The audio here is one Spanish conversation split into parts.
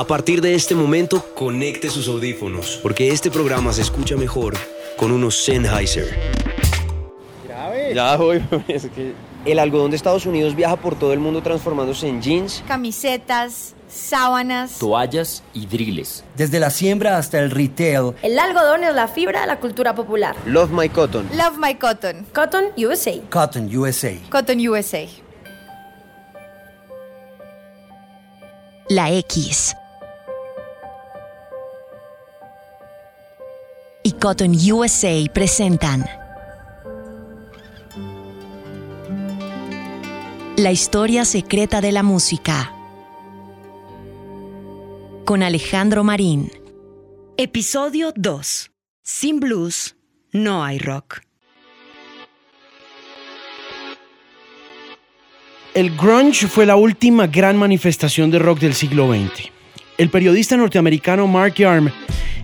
A partir de este momento, conecte sus audífonos, porque este programa se escucha mejor con unos Sennheiser. Ya voy, El algodón de Estados Unidos viaja por todo el mundo transformándose en jeans, camisetas, sábanas. toallas y driles. Desde la siembra hasta el retail, El algodón es la fibra de la cultura popular. Love My Cotton. Love My Cotton. Cotton USA. Cotton USA. Cotton USA. La X. Y Cotton USA presentan La historia secreta de la música. Con Alejandro Marín. Episodio 2. Sin blues, no hay rock. El grunge fue la última gran manifestación de rock del siglo XX. El periodista norteamericano Mark Yarm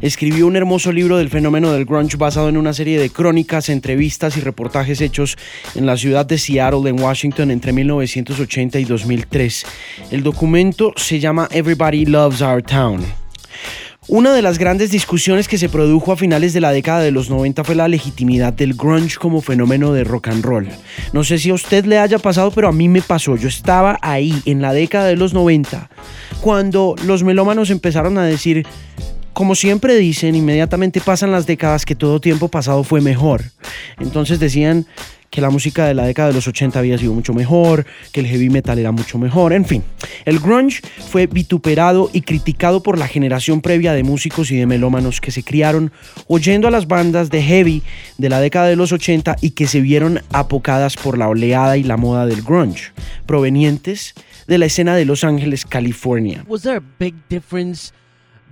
escribió un hermoso libro del fenómeno del grunge basado en una serie de crónicas, entrevistas y reportajes hechos en la ciudad de Seattle, en Washington, entre 1980 y 2003. El documento se llama Everybody Loves Our Town. Una de las grandes discusiones que se produjo a finales de la década de los 90 fue la legitimidad del grunge como fenómeno de rock and roll. No sé si a usted le haya pasado, pero a mí me pasó. Yo estaba ahí en la década de los 90 cuando los melómanos empezaron a decir, como siempre dicen, inmediatamente pasan las décadas que todo tiempo pasado fue mejor. Entonces decían que la música de la década de los 80 había sido mucho mejor, que el heavy metal era mucho mejor, en fin. El grunge fue vituperado y criticado por la generación previa de músicos y de melómanos que se criaron oyendo a las bandas de heavy de la década de los 80 y que se vieron apocadas por la oleada y la moda del grunge, provenientes de la escena de Los Ángeles, California. Was there a big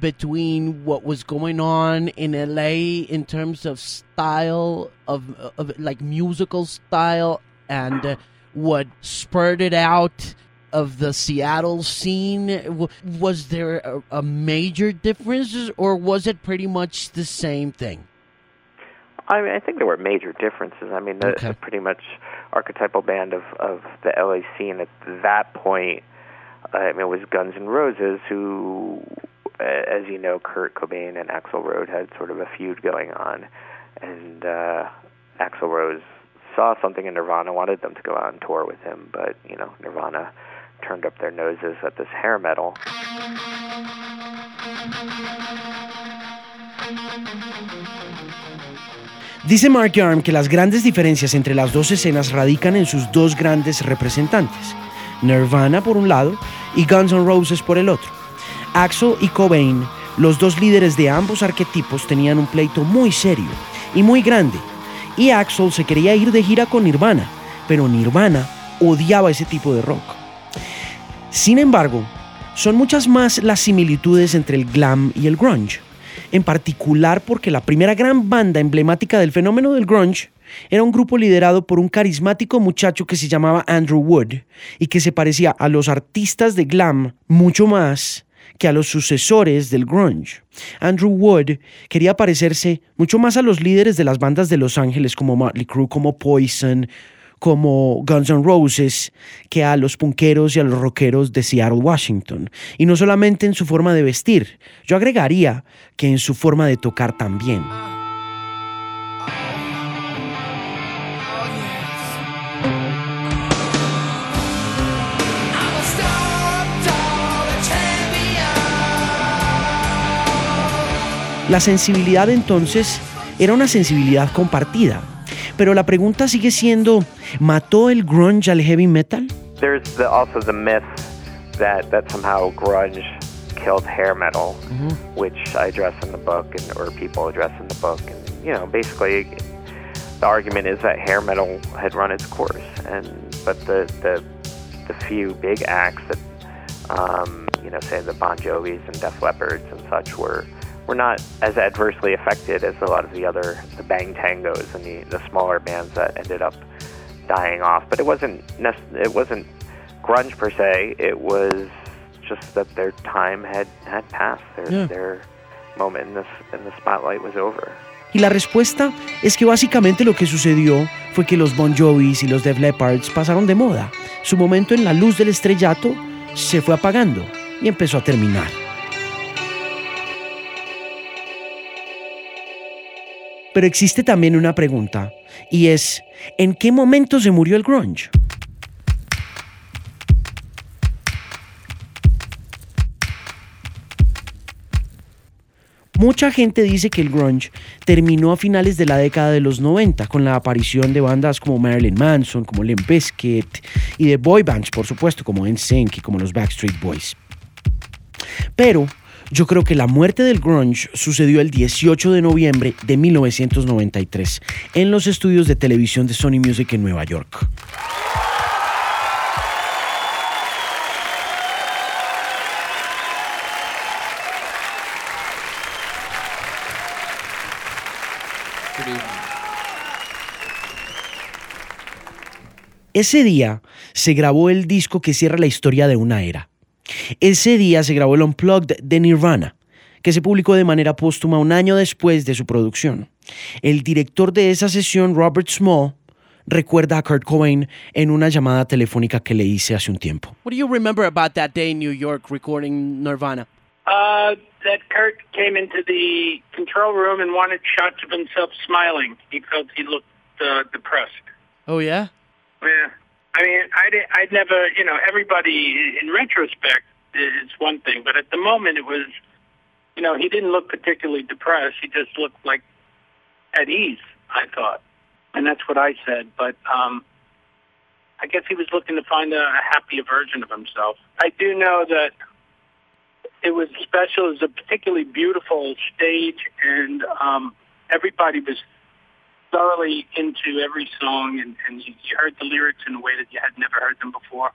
between what was going on in LA in terms of style of, of like musical style and uh, what spurred it out of the Seattle scene? Was there a, a major difference or was it pretty much the same thing? I mean, I think there were major differences. I mean, the, Okay. the pretty much archetypal band of of the LA scene at that point. uh, I mean, it was Guns N' Roses, who, as you know, Kurt Cobain and Axl Rose had sort of a feud going on, and uh, Axl Rose saw something in Nirvana, wanted them to go out on tour with him, but you know, Nirvana turned up their noses at this hair metal. Dice Mark Yarm que las grandes diferencias entre las dos escenas radican en sus dos grandes representantes, Nirvana por un lado y Guns N' Roses por el otro. Axel y Cobain, los dos líderes de ambos arquetipos, tenían un pleito muy serio y muy grande, y Axel se quería ir de gira con Nirvana, pero Nirvana odiaba ese tipo de rock. Sin embargo, son muchas más las similitudes entre el glam y el grunge, en particular porque la primera gran banda emblemática del fenómeno del grunge era un grupo liderado por un carismático muchacho que se llamaba Andrew Wood y que se parecía a los artistas de glam mucho más que a los sucesores del grunge. Andrew Wood quería parecerse mucho más a los líderes de las bandas de Los Ángeles como Motley Crue, como Poison, como Guns N' Roses que a los punqueros y a los rockeros de Seattle, Washington. Y no solamente en su forma de vestir, yo agregaría que en su forma de tocar también. La sensibilidad entonces era una sensibilidad compartida. Pero la pregunta sigue siendo, ¿mató el grunge al heavy metal? There's the, also the myth that that somehow grunge killed hair metal, which I address in the book, and or people address in the book, and you know, basically, the argument is that hair metal had run its course, and but the the the few big acts that um, you know, say the Bon Jovis and Def Leppards and such were were not as adversely affected as a lot of the other the Bang Tangos and the the smaller bands that ended up dying off. But it wasn't it wasn't grunge per se. It was just that their time had had passed. Their Yeah. their moment in this in the spotlight was over. Y la respuesta es que básicamente lo que sucedió fue que los Bon Jovis y los Def Leppards pasaron de moda. Su momento en la luz del estrellato se fue apagando y empezó a terminar. Pero existe también una pregunta, y es, ¿en qué momento se murió el grunge? Mucha gente dice que el grunge terminó a finales de la década de los 90 con la aparición de bandas como Marilyn Manson, como Limp Bizkit y de boy bands, por supuesto, como NSYNC y como los Backstreet Boys. Pero yo creo que la muerte del grunge sucedió el 18 de noviembre de 1993 en los estudios de televisión de Sony Music en Nueva York. Ese día se grabó el disco que cierra la historia de una era. Ese día se grabó el Unplugged de Nirvana, que se publicó de manera póstuma un año después de su producción. El director de esa sesión, Robert Small, recuerda a Kurt Cobain en una llamada telefónica que le hice hace un tiempo. What do you remember about that day in New York recording Nirvana? Uh, that Kurt came into the control room and wanted shots of himself smiling. He felt he looked uh, depressed. Oh yeah. Yeah. I mean, I'd, I'd never, you know, everybody in retrospect is one thing, but at the moment it was, you know, he didn't look particularly depressed. He just looked like at ease, I thought. And that's what I said. But um, I guess he was looking to find a, a happier version of himself. I do know that it was special. It was a particularly beautiful stage, and um, everybody was thoroughly into every song, and, you, heard the lyrics in a way that you had never heard them before.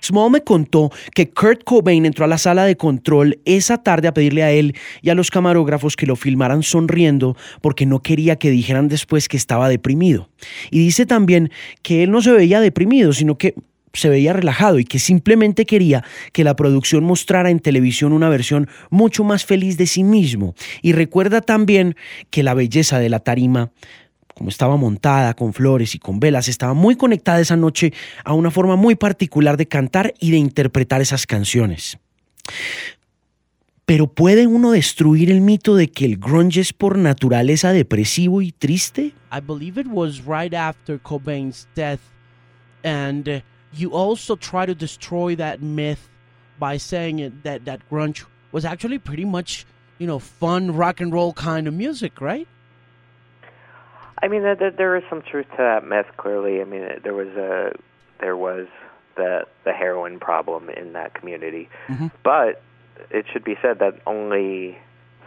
Small me contó que Kurt Cobain entró a la sala de control esa tarde a pedirle a él y a los camarógrafos que lo filmaran sonriendo porque no quería que dijeran después que estaba deprimido. Y dice también que él no se veía deprimido, sino que se veía relajado y que simplemente quería que la producción mostrara en televisión una versión mucho más feliz de sí mismo. Y recuerda también que la belleza de la tarima como estaba montada con flores y con velas, estaba muy conectada esa noche a una forma muy particular de cantar y de interpretar esas canciones. Pero ¿puede uno destruir el mito de que el grunge es por naturaleza depresivo y triste? I believe it was right after Cobain's death and you also try to destroy that myth by saying it, that that grunge was actually pretty much, you know, fun rock and roll kind of music, right? I mean, there, there is some truth to that myth. Clearly, I mean, there was a there was the the heroin problem in that community, mm-hmm. but it should be said that only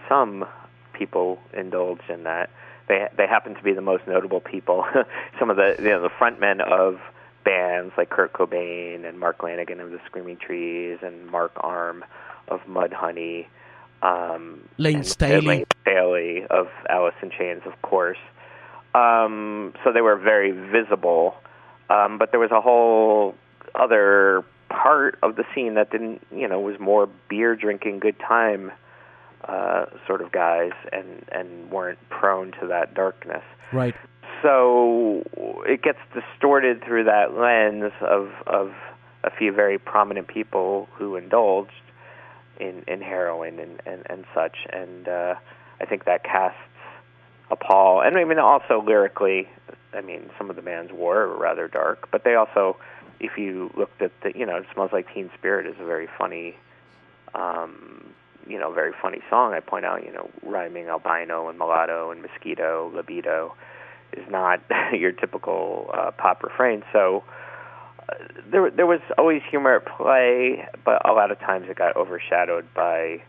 some people indulged in that. They they happen to be the most notable people. some of the you know the frontmen of bands like Kurt Cobain and Mark Lanigan of the Screaming Trees and Mark Arm of Mudhoney. Um, Lane Staley. Lane Staley of Alice in Chains, of course. Um, so they were very visible, um, but there was a whole other part of the scene that didn't, you know, was more beer drinking, good time uh, sort of guys, and and weren't prone to that darkness. Right. So it gets distorted through that lens of of a few very prominent people who indulged in in heroin and and, and such, and uh, I think that casts a pall. And I mean, also lyrically, I mean, some of the bands were rather dark, but they also, if you looked at the, you know, it smells like Teen Spirit is a very funny, um, you know, very funny song. I point out, you know, rhyming albino and mulatto and mosquito, libido is not your typical uh, pop refrain. So uh, there, there was always humor at play, but a lot of times it got overshadowed by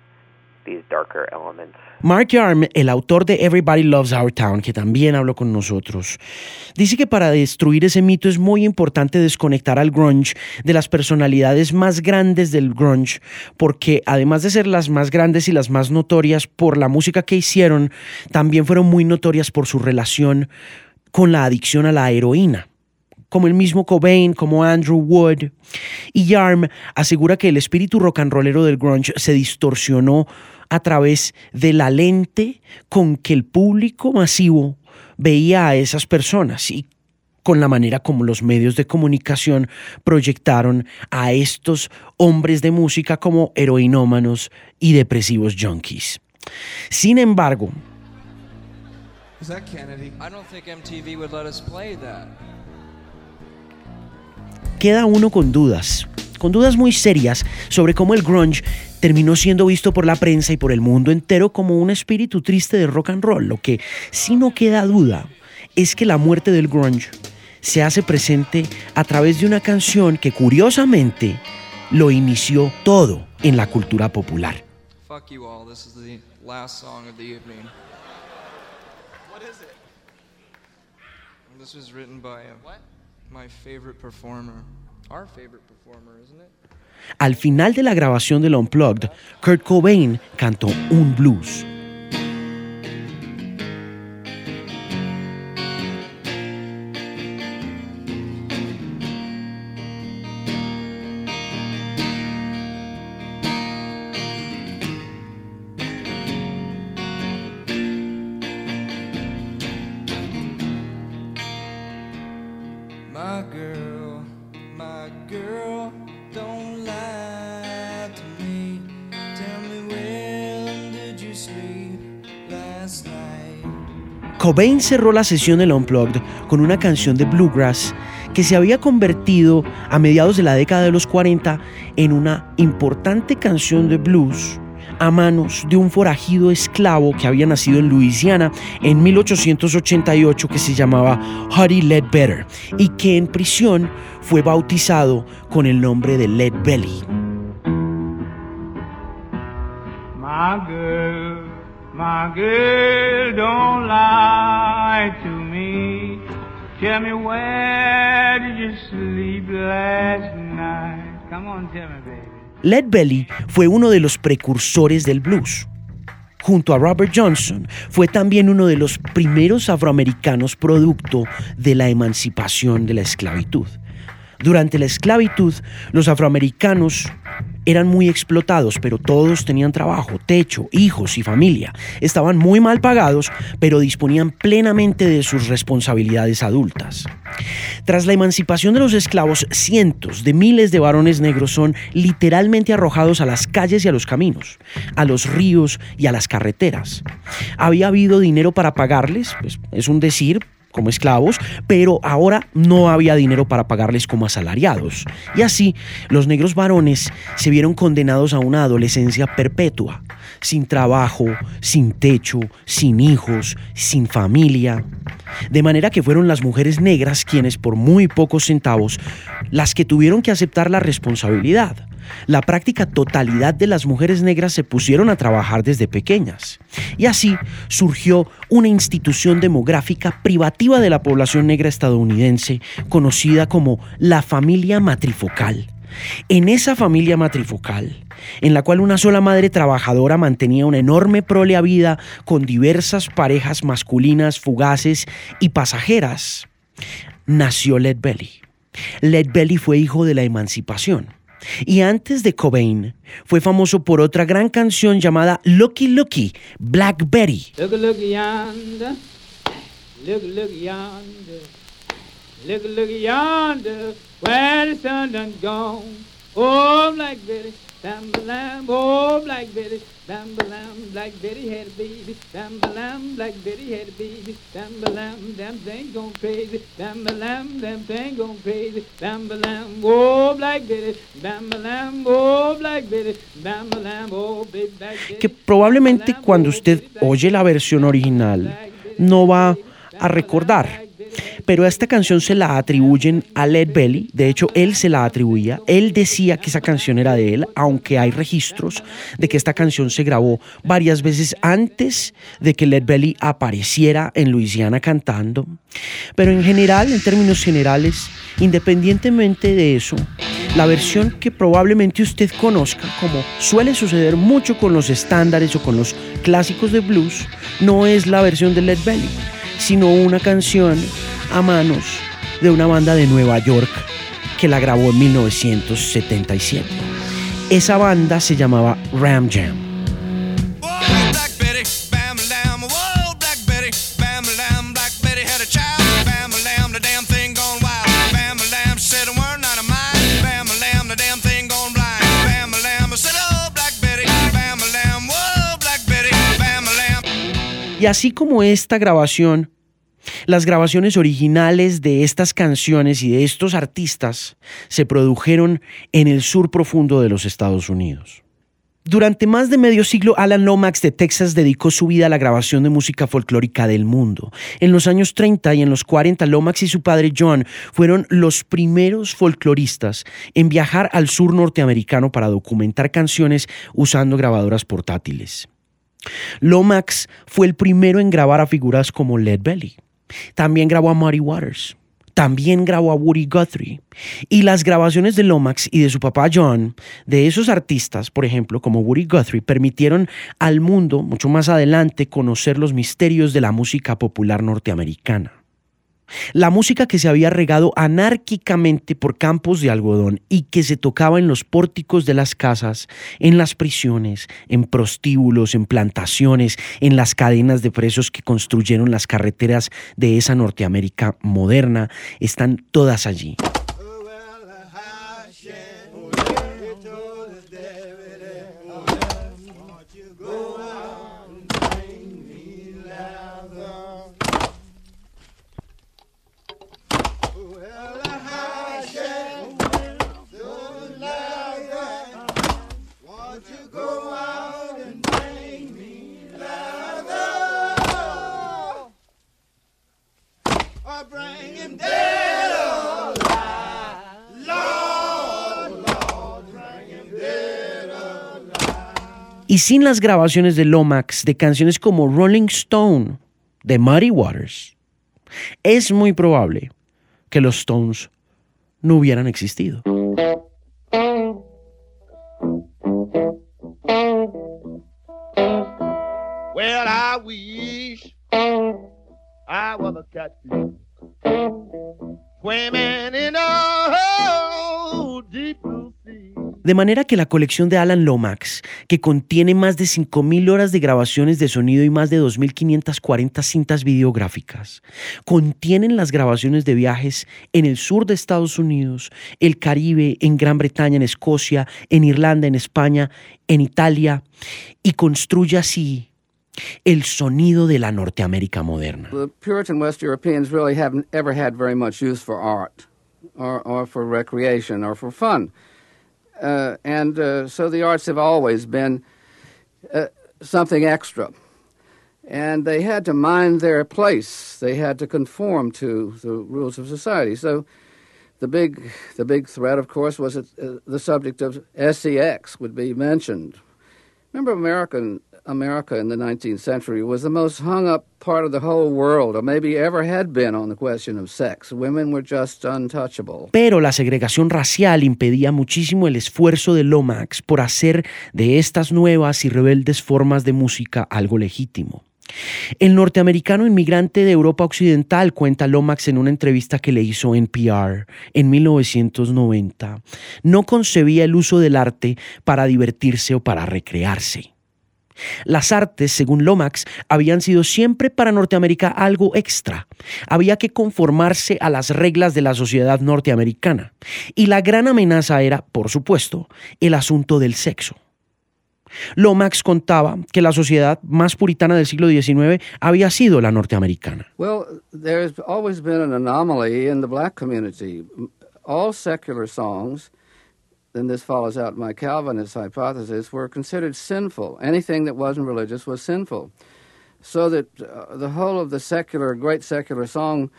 these darker elements. Mark Yarm, el autor de Everybody Loves Our Town, que también habló con nosotros, dice que para destruir ese mito es muy importante desconectar al grunge de las personalidades más grandes del grunge, porque además de ser las más grandes y las más notorias por la música que hicieron, también fueron muy notorias por su relación con la adicción a la heroína como el mismo Cobain, como Andrew Wood. Y Yarm asegura que el espíritu rock and rollero del grunge se distorsionó a través de la lente con que el público masivo veía a esas personas y con la manera como los medios de comunicación proyectaron a estos hombres de música como heroinómanos y depresivos junkies. Sin embargo, queda uno con dudas, con dudas muy serias sobre cómo el grunge terminó siendo visto por la prensa y por el mundo entero como un espíritu triste de rock and roll. Lo que sí no queda duda es que la muerte del grunge se hace presente a través de una canción que curiosamente lo inició todo en la cultura popular. Fuck you all. This is the last song of the evening. What is it? This was written by uh, my favorite performer. Our favorite performer, isn't it? Al final de la grabación del Unplugged, Kurt Cobain cantó un blues. Cobain cerró la sesión del Unplugged con una canción de bluegrass que se había convertido a mediados de la década de los 40 en una importante canción de blues a manos de un forajido esclavo que había nacido en Luisiana en 1888 que se llamaba Huddy Ledbetter y que en prisión fue bautizado con el nombre de Led Belly. My girl, don't lie to me. Tell me where did you sleep last night? Come on, tell me, baby. Led Belly fue uno de los precursores del blues. Junto a Robert Johnson, fue también uno de los primeros afroamericanos producto de la emancipación de la esclavitud. Durante la esclavitud, los afroamericanos eran muy explotados, pero todos tenían trabajo, techo, hijos y familia. Estaban muy mal pagados, pero disponían plenamente de sus responsabilidades adultas. Tras la emancipación de los esclavos, cientos de miles de varones negros son literalmente arrojados a las calles y a los caminos, a los ríos y a las carreteras. ¿Había habido dinero para pagarles? Pues es un decir, como esclavos, pero ahora no había dinero para pagarles como asalariados. Y así, los negros varones se vieron condenados a una adolescencia perpetua, sin trabajo, sin techo, sin hijos, sin familia. De manera que fueron las mujeres negras quienes por muy pocos centavos, las que tuvieron que aceptar la responsabilidad. La práctica totalidad de las mujeres negras se pusieron a trabajar desde pequeñas. Y así surgió una institución demográfica privativa de la población negra estadounidense conocida como la familia matrifocal. En esa familia matrifocal, en la cual una sola madre trabajadora mantenía una enorme prole a vida con diversas parejas masculinas fugaces y pasajeras, nació Led Belly. Led Belly fue hijo de la emancipación. Y antes de Cobain, fue famoso por otra gran canción llamada Lucky Lucky, Black Betty. Look, look yonder. Look, look yonder. Look, look yonder. Where the sun done gone. Oh, Black Betty. Bam, lamb, oh, Black Betty. Bam, lamb, Black Betty had a baby. Bam, lamb, Black Betty had a baby. Bam, damn thing gone crazy. Bam, damn thing gone crazy. Bam, lamb, oh, Black Betty. Bam, lamb, oh, Black Betty. Bam, lamb, oh, big Black Betty. que probablemente cuando usted oye la versión original no va a recordar. Pero esta canción se la atribuyen a Led Belly, de hecho él se la atribuía, él decía que esa canción era de él, aunque hay registros de que esta canción se grabó varias veces antes de que Led Belly apareciera en Luisiana cantando. Pero en general, en términos generales, independientemente de eso, la versión que probablemente usted conozca, como suele suceder mucho con los estándares o con los clásicos de blues, no es la versión de Led Belly, sino una canción a manos de una banda de Nueva York que la grabó en 1977. Esa banda se llamaba Ram Jam. Y así como esta grabación, las grabaciones originales de estas canciones y de estos artistas se produjeron en el sur profundo de los Estados Unidos. Durante más de medio siglo, Alan Lomax de Texas dedicó su vida a la grabación de música folclórica del mundo. En los años 30 y en los 40, Lomax y su padre John fueron los primeros folcloristas en viajar al sur norteamericano para documentar canciones usando grabadoras portátiles. Lomax fue el primero en grabar a figuras como Led Belly. También grabó a Muddy Waters. También grabó a Woody Guthrie. Y las grabaciones de Lomax y de su papá John, de esos artistas, por ejemplo, como Woody Guthrie, permitieron al mundo, mucho más adelante, conocer los misterios de la música popular norteamericana. La música que se había regado anárquicamente por campos de algodón y que se tocaba en los pórticos de las casas, en las prisiones, en prostíbulos, en plantaciones, en las cadenas de presos que construyeron las carreteras de esa Norteamérica moderna, están todas allí. Y sin las grabaciones de Lomax de canciones como Rolling Stone de Muddy Waters, es muy probable que los Stones no hubieran existido. De manera que la colección de Alan Lomax, que contiene más de 5.000 horas de grabaciones de sonido y más de 2.540 cintas videográficas, contienen las grabaciones de viajes en el sur de Estados Unidos, el Caribe, en Gran Bretaña, en Escocia, en Irlanda, en España, en Italia, y construye así el sonido de la Norteamérica moderna. The Puritan West Europeans really haven't ever had very much use for art or, or for recreation or for fun. Uh, and uh, so the arts have always been uh, something extra. And they had to mind their place. They had to conform to the rules of society. So the big, the big threat, of course, was that uh, the subject of sex would be mentioned. Remember, American America in the 19th century was the most hung up part of the whole world, or maybe ever had been, on the question of sex. Women were just untouchable. Pero la segregación racial impedía muchísimo el esfuerzo de Lomax por hacer de estas nuevas y rebeldes formas de música algo legítimo. El norteamericano inmigrante de Europa Occidental, cuenta Lomax en una entrevista que le hizo en PR en 1990, no concebía el uso del arte para divertirse o para recrearse. Las artes, según Lomax, habían sido siempre para Norteamérica algo extra. Había que conformarse a las reglas de la sociedad norteamericana. Y la gran amenaza era, por supuesto, el asunto del sexo. Lomax contaba que la sociedad más puritana del siglo XIX había sido la norteamericana. Well, there's always been an anomaly in the black community. All secular songs, and this follows out my Calvinist hypothesis, were considered sinful. Anything that wasn't religious was sinful. So that uh, the whole of the secular, great secular song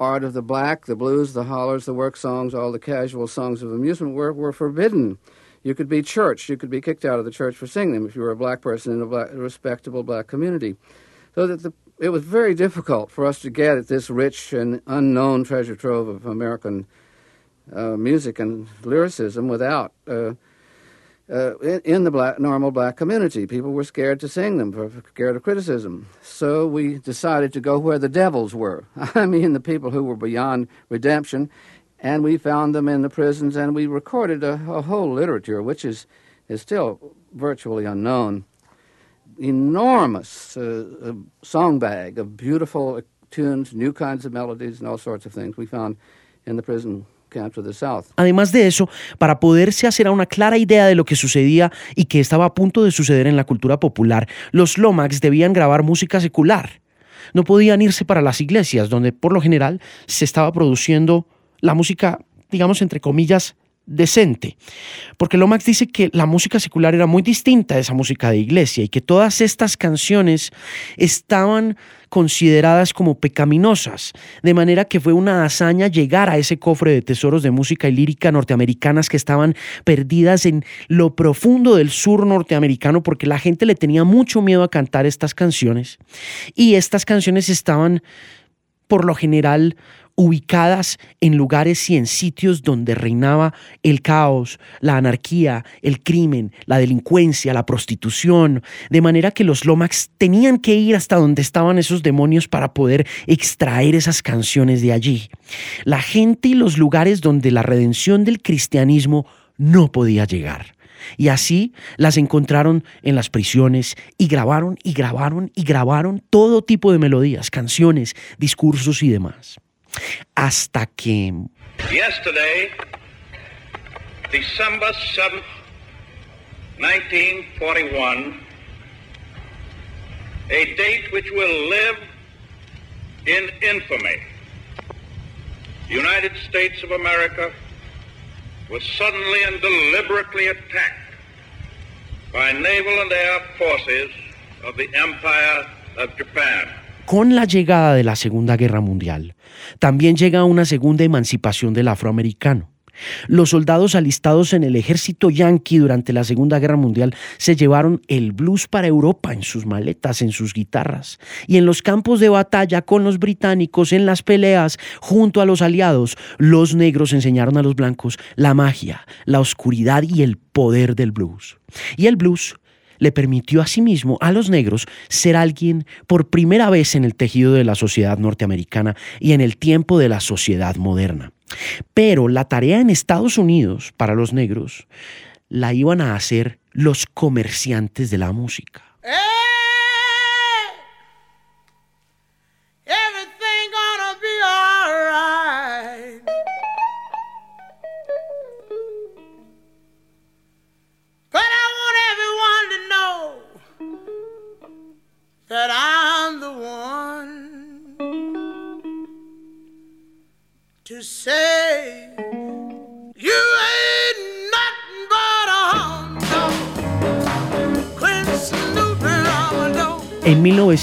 art of the black, the blues, the hollers, the work songs, all the casual songs of amusement were, were forbidden. You could be church. You could be kicked out of the church for singing them if you were a black person in a, black, respectable black community. So that the, it was very difficult for us to get at this rich and unknown treasure trove of American uh, music and lyricism without. Uh, uh, in, the black, normal black community. People were scared to sing them, scared of criticism. So we decided to go where the devils were. I mean, the people who were beyond redemption and we found them in the prisons, and we recorded a, a whole literature, which is, is still virtually unknown. Enormous uh, uh, song bag of beautiful tunes, new kinds of melodies, and all sorts of things we found in the prison Además de eso, para poderse hacer a una clara idea de lo que sucedía y que estaba a punto de suceder en la cultura popular, los Lomax debían grabar música secular. No podían irse para las iglesias, donde por lo general se estaba produciendo la música, digamos, entre comillas, decente. Porque Lomax dice que la música secular era muy distinta a esa música de iglesia y que todas estas canciones estaban consideradas como pecaminosas, de manera que fue una hazaña llegar a ese cofre de tesoros de música y lírica norteamericanas que estaban perdidas en lo profundo del sur norteamericano porque la gente le tenía mucho miedo a cantar estas canciones y estas canciones estaban por lo general ubicadas en lugares y en sitios donde reinaba el caos, la anarquía, el crimen, la delincuencia, la prostitución, de manera que los Lomax tenían que ir hasta donde estaban esos demonios para poder extraer esas canciones de allí. La gente y los lugares donde la redención del cristianismo no podía llegar. Y así las encontraron en las prisiones y grabaron y grabaron y grabaron todo tipo de melodías, canciones, discursos y demás. Hasta que... Yesterday, December 7th, 1941, a date which will live in infamy. The United States of America was suddenly and deliberately attacked by naval and air forces of the Empire of Japan. Con la llegada de la Segunda Guerra Mundial, también llega una segunda emancipación del afroamericano. Los soldados alistados en el ejército yanqui durante la Segunda Guerra Mundial se llevaron el blues para Europa en sus maletas, en sus guitarras, y en los campos de batalla con los británicos, en las peleas junto a los aliados, los negros enseñaron a los blancos la magia, la oscuridad y el poder del blues. Y el blues le permitió a sí mismo a los negros ser alguien por primera vez en el tejido de la sociedad norteamericana y en el tiempo de la sociedad moderna. Pero la tarea en Estados Unidos para los negros la iban a hacer los comerciantes de la música.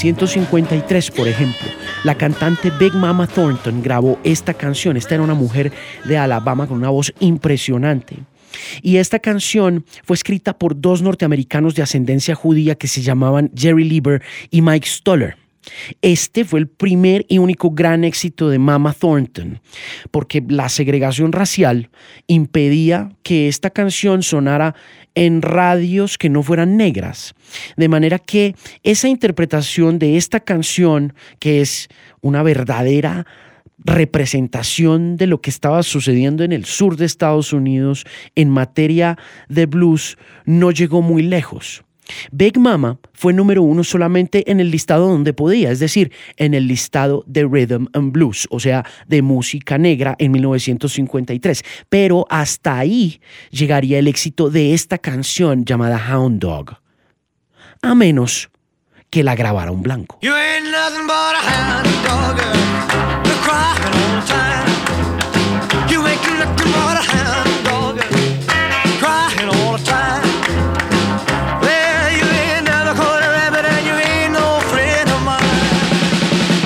1953, por ejemplo, la cantante Big Mama Thornton grabó esta canción. Esta era una mujer de Alabama con una voz impresionante. Y esta canción fue escrita por dos norteamericanos de ascendencia judía que se llamaban Jerry Lieber y Mike Stoller. Este fue el primer y único gran éxito de Mama Thornton, porque la segregación racial impedía que esta canción sonara en radios que no fueran negras. De manera que esa interpretación de esta canción, que es una verdadera representación de lo que estaba sucediendo en el sur de Estados Unidos en materia de blues, no llegó muy lejos. Big Mama fue número uno solamente en el listado donde podía, es decir, en el listado de Rhythm and Blues, o sea, de música negra en 1953. Pero hasta ahí llegaría el éxito de esta canción llamada Hound Dog. A menos que la grabara un blanco. You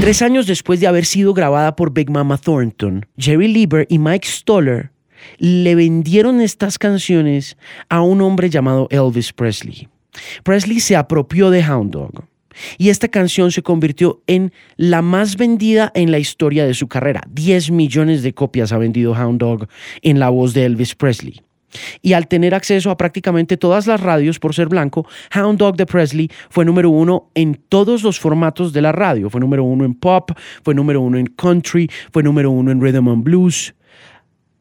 Tres años después de haber sido grabada por Big Mama Thornton, Jerry Lieber y Mike Stoller le vendieron estas canciones a un hombre llamado Elvis Presley. Presley se apropió de Hound Dog y esta canción se convirtió en la más vendida en la historia de su carrera. 10 millones de copias ha vendido Hound Dog en la voz de Elvis Presley. Y al tener acceso a prácticamente todas las radios por ser blanco, Hound Dog de Presley fue número uno en todos los formatos de la radio. Fue número uno en pop, fue número uno en country, fue número uno en rhythm and blues.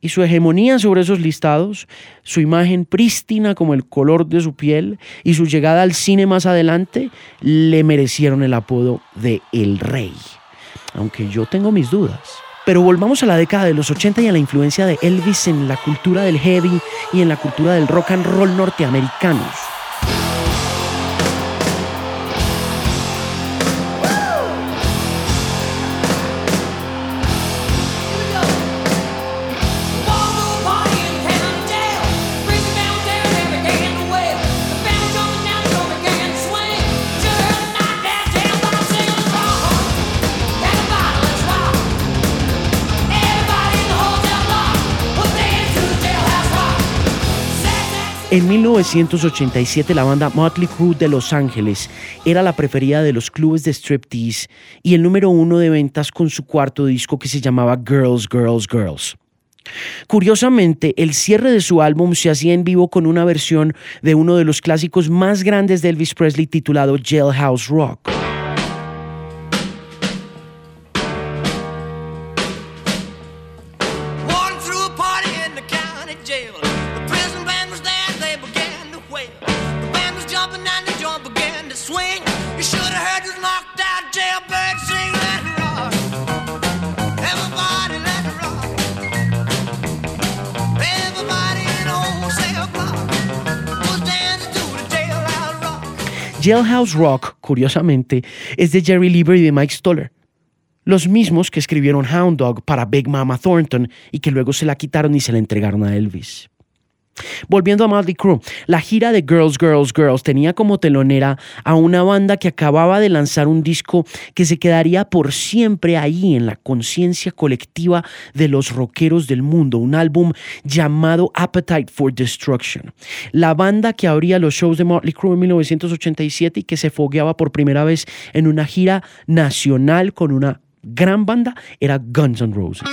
Y su hegemonía sobre esos listados, su imagen prístina como el color de su piel y su llegada al cine más adelante le merecieron el apodo de El Rey. Aunque yo tengo mis dudas. Pero volvamos a la década de los 80 y a la influencia de Elvis en la cultura del heavy y en la cultura del rock and roll norteamericanos. En 1987 la banda Motley Crue de Los Ángeles era la preferida de los clubes de striptease y el número uno de ventas con su cuarto disco que se llamaba Girls, Girls, Girls. Curiosamente, el cierre de su álbum se hacía en vivo con una versión de uno de los clásicos más grandes de Elvis Presley titulado Jailhouse Rock. Jailhouse Rock, curiosamente, es de Jerry Lieber y de Mike Stoller, los mismos que escribieron Hound Dog para Big Mama Thornton y que luego se la quitaron y se la entregaron a Elvis. Volviendo a Motley Crue, la gira de Girls, Girls, Girls tenía como telonera a una banda que acababa de lanzar un disco que se quedaría por siempre ahí en la conciencia colectiva de los rockeros del mundo, un álbum llamado Appetite for Destruction. La banda que abría los shows de Motley Crue en 1987 y que se fogueaba por primera vez en una gira nacional con una gran banda era Guns N' Roses.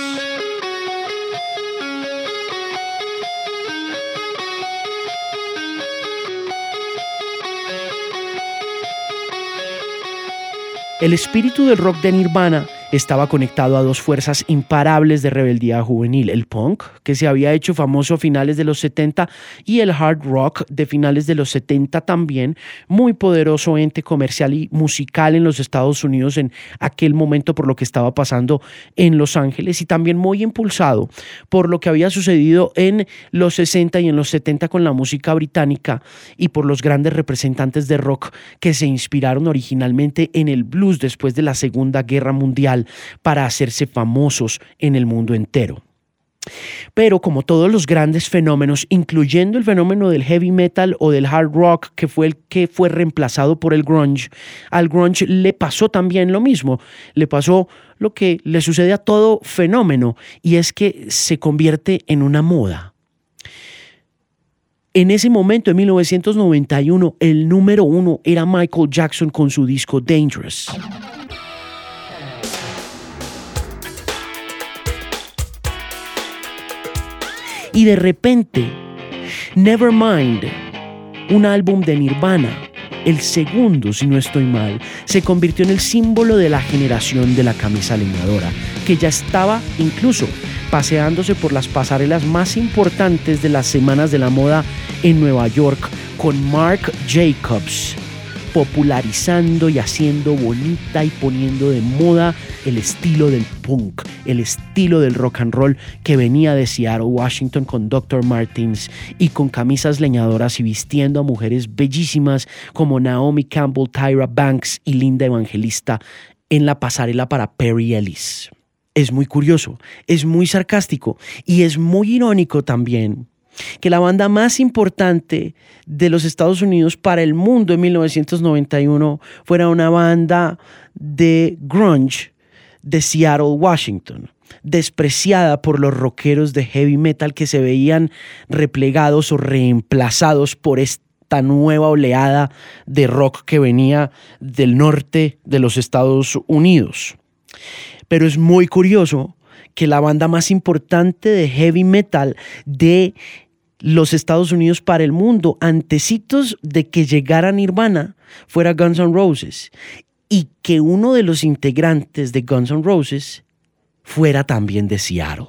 El espíritu del rock de Nirvana estaba conectado a dos fuerzas imparables de rebeldía juvenil, el punk, que se había hecho famoso a finales de los 70, y el hard rock de finales de los 70 también, muy poderoso ente comercial y musical en los Estados Unidos en aquel momento por lo que estaba pasando en Los Ángeles y también muy impulsado por lo que había sucedido en los 60 y en los 70 con la música británica y por los grandes representantes de rock que se inspiraron originalmente en el blues después de la Segunda Guerra Mundial para hacerse famosos en el mundo entero. Pero como todos los grandes fenómenos, incluyendo el fenómeno del heavy metal o del hard rock, que fue el que fue reemplazado por el grunge, al grunge le pasó también lo mismo. Le pasó lo que le sucede a todo fenómeno, y es que se convierte en una moda. En ese momento, en 1991, el número uno era Michael Jackson con su disco Dangerous. Y de repente, Nevermind, un álbum de Nirvana, el segundo, si no estoy mal, se convirtió en el símbolo de la generación de la camisa leñadora, que ya estaba incluso paseándose por las pasarelas más importantes de las semanas de la moda en Nueva York con Marc Jacobs, popularizando y haciendo bonita y poniendo de moda el estilo del punk, el estilo del rock and roll que venía de Seattle, Washington con Dr. Martins y con camisas leñadoras y vistiendo a mujeres bellísimas como Naomi Campbell, Tyra Banks y Linda Evangelista en la pasarela para Perry Ellis. Es muy curioso, es muy sarcástico y es muy irónico también que la banda más importante de los Estados Unidos para el mundo en 1991 fuera una banda de grunge de Seattle, Washington, despreciada por los rockeros de heavy metal que se veían replegados o reemplazados por esta nueva oleada de rock que venía del norte de los Estados Unidos. Pero es muy curioso que la banda más importante de heavy metal de los Estados Unidos para el mundo, antecitos de que llegara Nirvana, fuera Guns N' Roses, y que uno de los integrantes de Guns N' Roses fuera también de Seattle.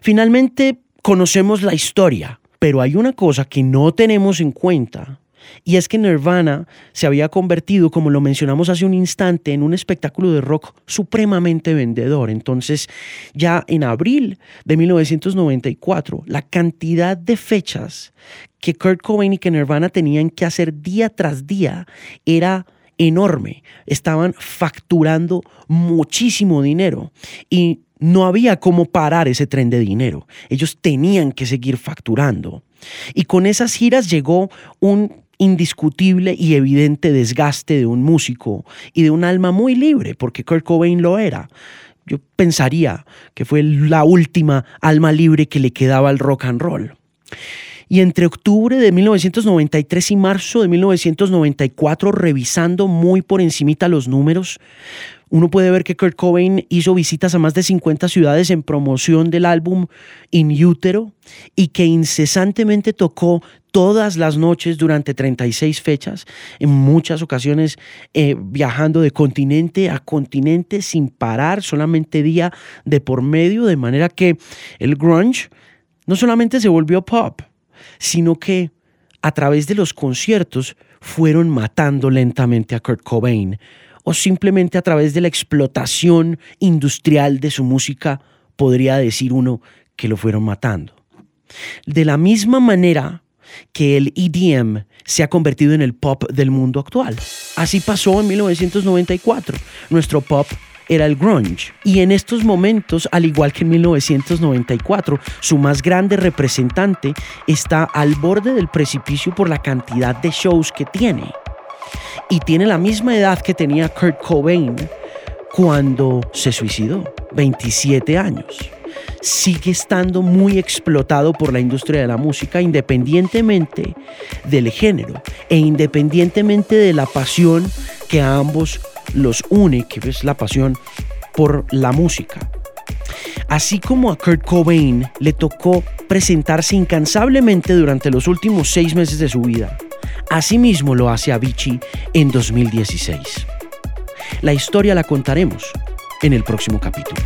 Finalmente, conocemos la historia, pero hay una cosa que no tenemos en cuenta, Y es que Nirvana se había convertido, como lo mencionamos hace un instante, en un espectáculo de rock supremamente vendedor. Entonces, ya en abril de 1994, la cantidad de fechas que Kurt Cobain y que Nirvana tenían que hacer día tras día era enorme. Estaban facturando muchísimo dinero y no había cómo parar ese tren de dinero. Ellos tenían que seguir facturando. Y con esas giras llegó un indiscutible y evidente desgaste de un músico y de un alma muy libre, porque Kurt Cobain lo era. Yo pensaría que fue la última alma libre que le quedaba al rock and roll. Y entre octubre de 1993 y marzo de 1994, revisando muy por encimita los números, uno puede ver que Kurt Cobain hizo visitas a más de 50 ciudades en promoción del álbum In Utero y que incesantemente tocó todas las noches durante 36 fechas, en muchas ocasiones eh, viajando de continente a continente sin parar, solamente día de por medio, de manera que el grunge no solamente se volvió pop, sino que a través de los conciertos fueron matando lentamente a Kurt Cobain o simplemente a través de la explotación industrial de su música, podría decir uno que lo fueron matando. De la misma manera que el EDM se ha convertido en el pop del mundo actual. Así pasó en 1994. Nuestro pop era el grunge. Y en estos momentos, al igual que en 1994, su más grande representante está al borde del precipicio por la cantidad de shows que tiene y tiene la misma edad que tenía Kurt Cobain cuando se suicidó, 27 años. Sigue estando muy explotado por la industria de la música independientemente del género e independientemente de la pasión que ambos los une, que es la pasión por la música. Así como a Kurt Cobain le tocó presentarse incansablemente durante los últimos seis meses de su vida, Asimismo lo hace Avicii en 2016. La historia la contaremos en el próximo capítulo.